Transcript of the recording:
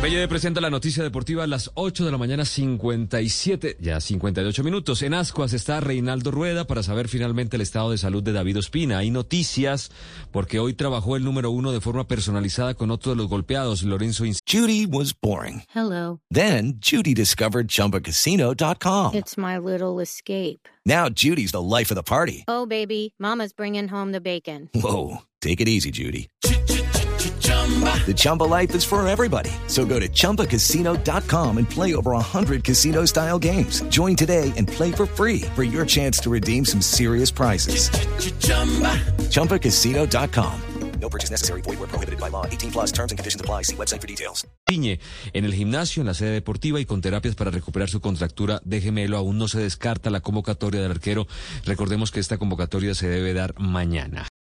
Pelle presenta la noticia deportiva a las 8 de la mañana 57, ya 58 minutos. En Ascuas está Reinaldo Rueda para saber finalmente el estado de salud de David Ospina. Hay noticias porque hoy trabajó el número uno de forma personalizada con otro de los golpeados, Lorenzo Inc. Judy was boring. Hello. Then Judy discovered ChumbaCasino.com. It's my little escape. Now Judy's the life of the party. Oh, baby, Mama's bringing home the bacon. Whoa, take it easy, Judy. The Chumba life is for everybody. So go to ChumbaCasino.com and play over 100 casino style games. Join today and play for free for your chance to redeem some serious prizes. ChumbaCasino.com. No purchase necessary. Void where prohibited by law. 18 plus terms and conditions apply. See website for details. Piñe en el gimnasio, en la sede deportiva y con terapias para recuperar su contractura de gemelo. Aún no se descarta la convocatoria del arquero. Recordemos que esta convocatoria se debe dar mañana.